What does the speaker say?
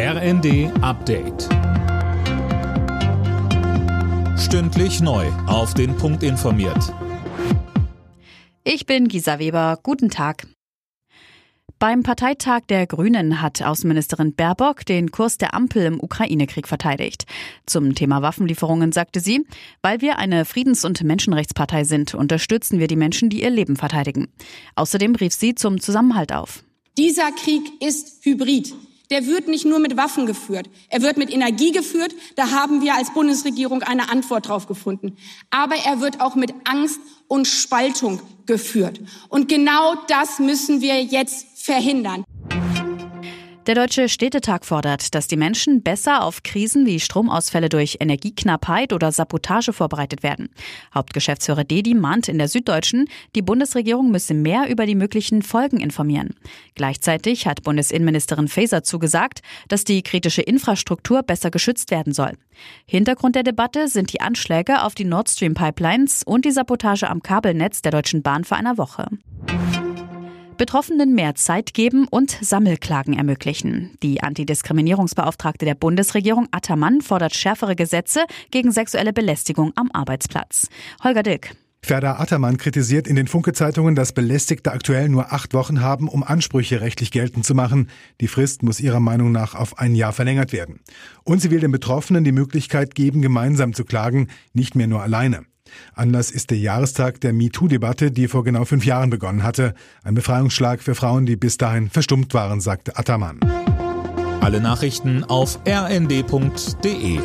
RND Update. Stündlich neu. Auf den Punkt informiert. Ich bin Gisa Weber. Guten Tag. Beim Parteitag der Grünen hat Außenministerin Baerbock den Kurs der Ampel im Ukraine-Krieg verteidigt. Zum Thema Waffenlieferungen sagte sie, weil wir eine Friedens- und Menschenrechtspartei sind, unterstützen wir die Menschen, die ihr Leben verteidigen. Außerdem rief sie zum Zusammenhalt auf. Dieser Krieg ist hybrid der wird nicht nur mit Waffen geführt, er wird mit Energie geführt. Da haben wir als Bundesregierung eine Antwort drauf gefunden. Aber er wird auch mit Angst und Spaltung geführt. Und genau das müssen wir jetzt verhindern. Der Deutsche Städtetag fordert, dass die Menschen besser auf Krisen wie Stromausfälle durch Energieknappheit oder Sabotage vorbereitet werden. Hauptgeschäftsführer Dedi mahnt in der Süddeutschen, die Bundesregierung müsse mehr über die möglichen Folgen informieren. Gleichzeitig hat Bundesinnenministerin Faeser zugesagt, dass die kritische Infrastruktur besser geschützt werden soll. Hintergrund der Debatte sind die Anschläge auf die Nord Stream Pipelines und die Sabotage am Kabelnetz der Deutschen Bahn vor einer Woche. Betroffenen mehr Zeit geben und Sammelklagen ermöglichen. Die Antidiskriminierungsbeauftragte der Bundesregierung Attermann fordert schärfere Gesetze gegen sexuelle Belästigung am Arbeitsplatz. Holger Dick. Ferda Attermann kritisiert in den Funke-Zeitungen, dass Belästigte aktuell nur acht Wochen haben, um Ansprüche rechtlich geltend zu machen. Die Frist muss ihrer Meinung nach auf ein Jahr verlängert werden. Und sie will den Betroffenen die Möglichkeit geben, gemeinsam zu klagen, nicht mehr nur alleine. Anlass ist der Jahrestag der MeToo-Debatte, die vor genau fünf Jahren begonnen hatte. Ein Befreiungsschlag für Frauen, die bis dahin verstummt waren, sagte Ataman. Alle Nachrichten auf rnd.de